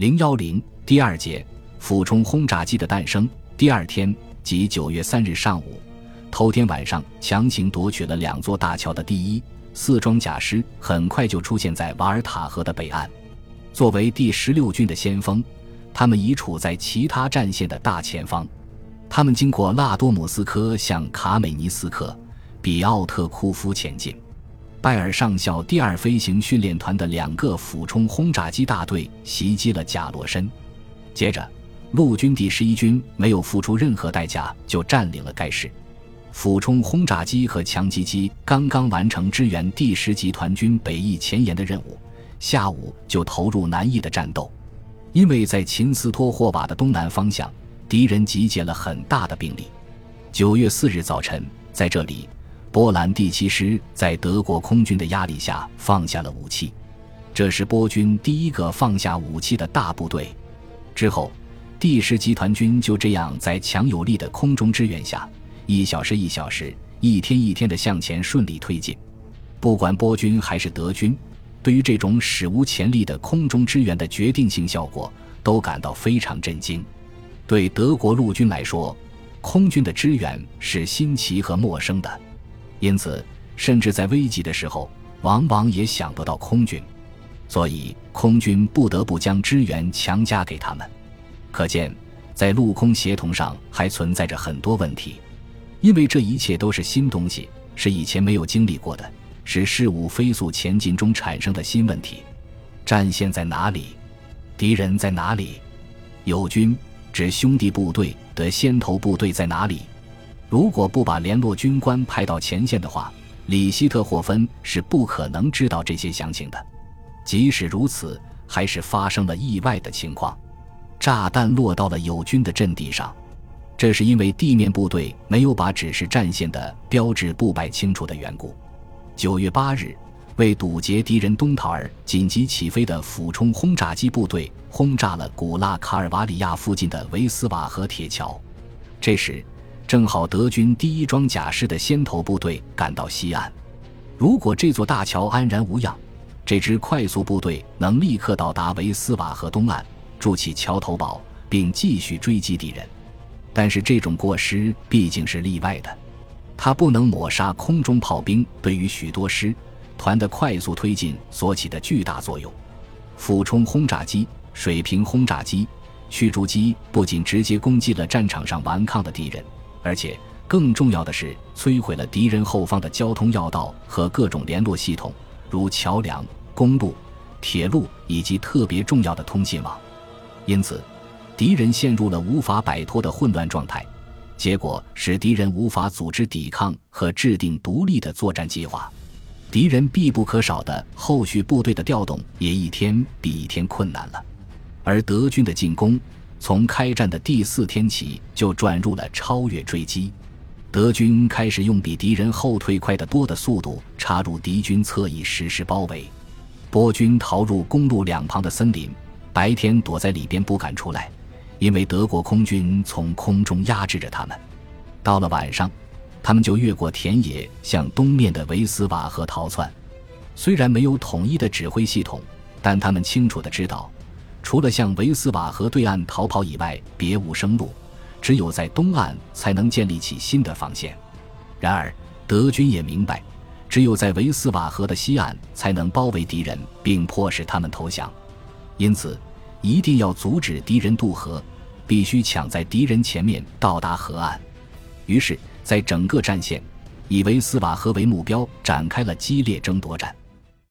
零幺零第二节，俯冲轰炸机的诞生。第二天，即九月三日上午，头天晚上强行夺取了两座大桥的第一、四装甲师，很快就出现在瓦尔塔河的北岸。作为第十六军的先锋，他们已处在其他战线的大前方。他们经过拉多姆斯科，向卡美尼斯克、比奥特库夫前进。拜尔上校第二飞行训练团的两个俯冲轰炸机大队袭击了贾罗申，接着，陆军第十一军没有付出任何代价就占领了该市。俯冲轰炸机和强击机刚刚完成支援第十集团军北翼前沿的任务，下午就投入南翼的战斗。因为在秦斯托霍瓦的东南方向，敌人集结了很大的兵力。九月四日早晨，在这里。波兰第七师在德国空军的压力下放下了武器，这是波军第一个放下武器的大部队。之后，第十集团军就这样在强有力的空中支援下，一小时一小时、一天一天的向前顺利推进。不管波军还是德军，对于这种史无前例的空中支援的决定性效果，都感到非常震惊。对德国陆军来说，空军的支援是新奇和陌生的。因此，甚至在危急的时候，往往也想不到空军，所以空军不得不将支援强加给他们。可见，在陆空协同上还存在着很多问题，因为这一切都是新东西，是以前没有经历过的，是事物飞速前进中产生的新问题。战线在哪里？敌人在哪里？友军指兄弟部队的先头部队在哪里？如果不把联络军官派到前线的话，里希特霍芬是不可能知道这些详情的。即使如此，还是发生了意外的情况：炸弹落到了友军的阵地上。这是因为地面部队没有把指示战线的标志布摆清楚的缘故。九月八日，为堵截敌人东逃而紧急起飞的俯冲轰炸机部队轰炸了古拉卡尔瓦里亚附近的维斯瓦河铁桥。这时。正好德军第一装甲师的先头部队赶到西岸，如果这座大桥安然无恙，这支快速部队能立刻到达维斯瓦河东岸，筑起桥头堡，并继续追击敌人。但是这种过失毕竟是例外的，它不能抹杀空中炮兵对于许多师团的快速推进所起的巨大作用。俯冲轰炸机、水平轰炸机、驱逐机不仅直接攻击了战场上顽抗的敌人。而且更重要的是，摧毁了敌人后方的交通要道和各种联络系统，如桥梁、公路、铁路以及特别重要的通信网。因此，敌人陷入了无法摆脱的混乱状态，结果使敌人无法组织抵抗和制定独立的作战计划。敌人必不可少的后续部队的调动也一天比一天困难了，而德军的进攻。从开战的第四天起，就转入了超越追击。德军开始用比敌人后退快得多的速度插入敌军侧翼实施包围。波军逃入公路两旁的森林，白天躲在里边不敢出来，因为德国空军从空中压制着他们。到了晚上，他们就越过田野向东面的维斯瓦河逃窜。虽然没有统一的指挥系统，但他们清楚的知道。除了向维斯瓦河对岸逃跑以外，别无生路。只有在东岸才能建立起新的防线。然而，德军也明白，只有在维斯瓦河的西岸才能包围敌人，并迫使他们投降。因此，一定要阻止敌人渡河，必须抢在敌人前面到达河岸。于是，在整个战线，以维斯瓦河为目标，展开了激烈争夺战。